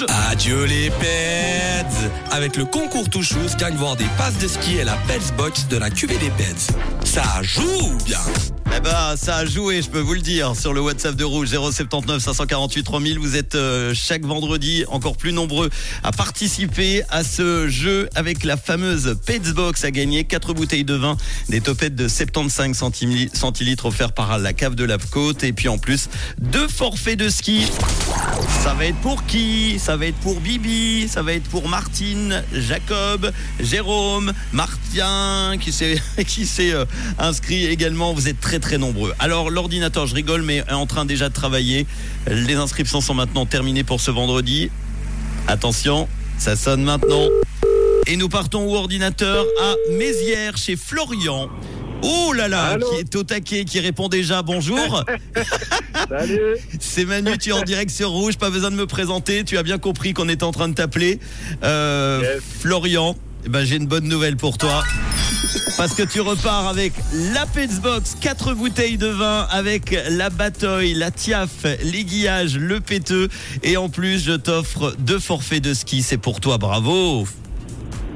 rouge. Adieu les pets Avec le concours Touchous, gagne voir des passes de ski et la Pets Box de la cuvée des pets. Ça joue bien Eh ben, ça a joué, je peux vous le dire, sur le WhatsApp de Rouge 079 548 3000. Vous êtes euh, chaque vendredi encore plus nombreux à participer à ce jeu avec la fameuse Pets Box à gagner. 4 bouteilles de vin, des topettes de 75 centili- centilitres offerts par la cave de la Côte et puis en plus deux forfaits de ski. Ça va être pour qui? Ça va être pour Bibi, ça va être pour Martine, Jacob, Jérôme, Martien qui s'est euh, inscrit également. Vous êtes très très nombreux. Alors l'ordinateur, je rigole, mais est en train déjà de travailler. Les inscriptions sont maintenant terminées pour ce vendredi. Attention, ça sonne maintenant. Et nous partons au ordinateur à Mézières chez Florian. Oh là là, Allô qui est au taquet, qui répond déjà bonjour. Salut C'est Manu, tu es en direct sur Rouge, pas besoin de me présenter, tu as bien compris qu'on était en train de t'appeler. Euh, Yes. Florian, eh ben, j'ai une bonne nouvelle pour toi. Parce que tu repars avec la Box, 4 bouteilles de vin avec la bataille, la tiaf, l'aiguillage, le péteux. Et en plus, je t'offre deux forfaits de ski. C'est pour toi, bravo.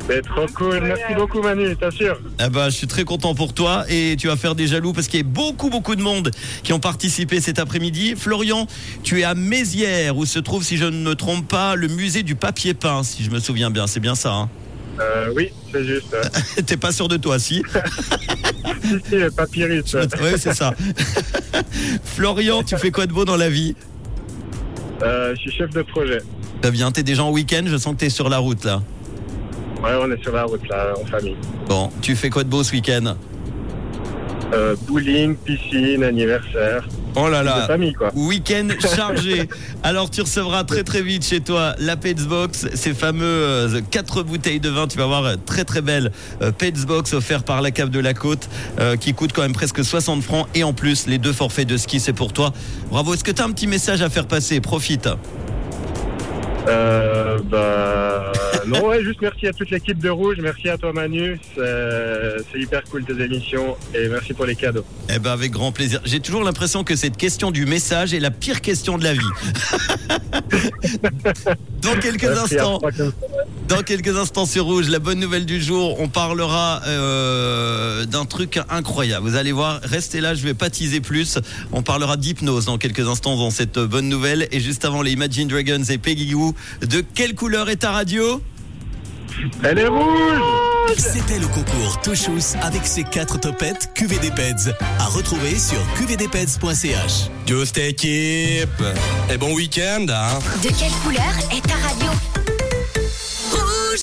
C'est trop cool, merci beaucoup Manu, t'assures Ah bah, je suis très content pour toi et tu vas faire des jaloux parce qu'il y a beaucoup beaucoup de monde qui ont participé cet après-midi. Florian, tu es à Mézières où se trouve, si je ne me trompe pas, le musée du papier peint, si je me souviens bien. C'est bien ça. Hein euh, Oui, c'est juste. T'es pas sûr de toi, si si, si, papyrus. Oui, c'est ça. Florian, tu fais quoi de beau dans la vie Euh, je suis chef de projet. Très bien. T'es déjà en week-end. Je sens que t'es sur la route là. Ouais, on est sur la route là, en famille. Bon, tu fais quoi de beau ce week-end Euh, bowling, piscine, anniversaire. Oh là là. famille quoi. Week-end chargé. Alors tu recevras très très vite chez toi la Pets Box, ces fameux 4 bouteilles de vin. Tu vas voir euh, très très belle euh, Pets Box offerte par la cave de la côte euh, qui coûte quand même presque 60 francs et en plus les deux forfaits de ski c'est pour toi. Bravo. Est-ce que tu as un petit message à faire passer? Profite. Euh, bah, non, ouais, juste merci à toute l'équipe de Rouge, merci à toi Manu, c'est c'est hyper cool tes émissions et merci pour les cadeaux. Eh ben avec grand plaisir. J'ai toujours l'impression que cette question du message est la pire question de la vie. Dans quelques Merci instants. Dans quelques instants sur Rouge, la bonne nouvelle du jour, on parlera euh, d'un truc incroyable. Vous allez voir, restez là, je vais pas teaser plus. On parlera d'hypnose dans quelques instants dans cette bonne nouvelle. Et juste avant les Imagine Dragons et Peggy Goo, de quelle couleur est ta radio? Elle est rouge C'était le concours Touchous avec ses quatre topettes QV des Peds. À retrouver sur qvdpeds.ch. Just équipe Et bon week-end hein? De quelle couleur est ta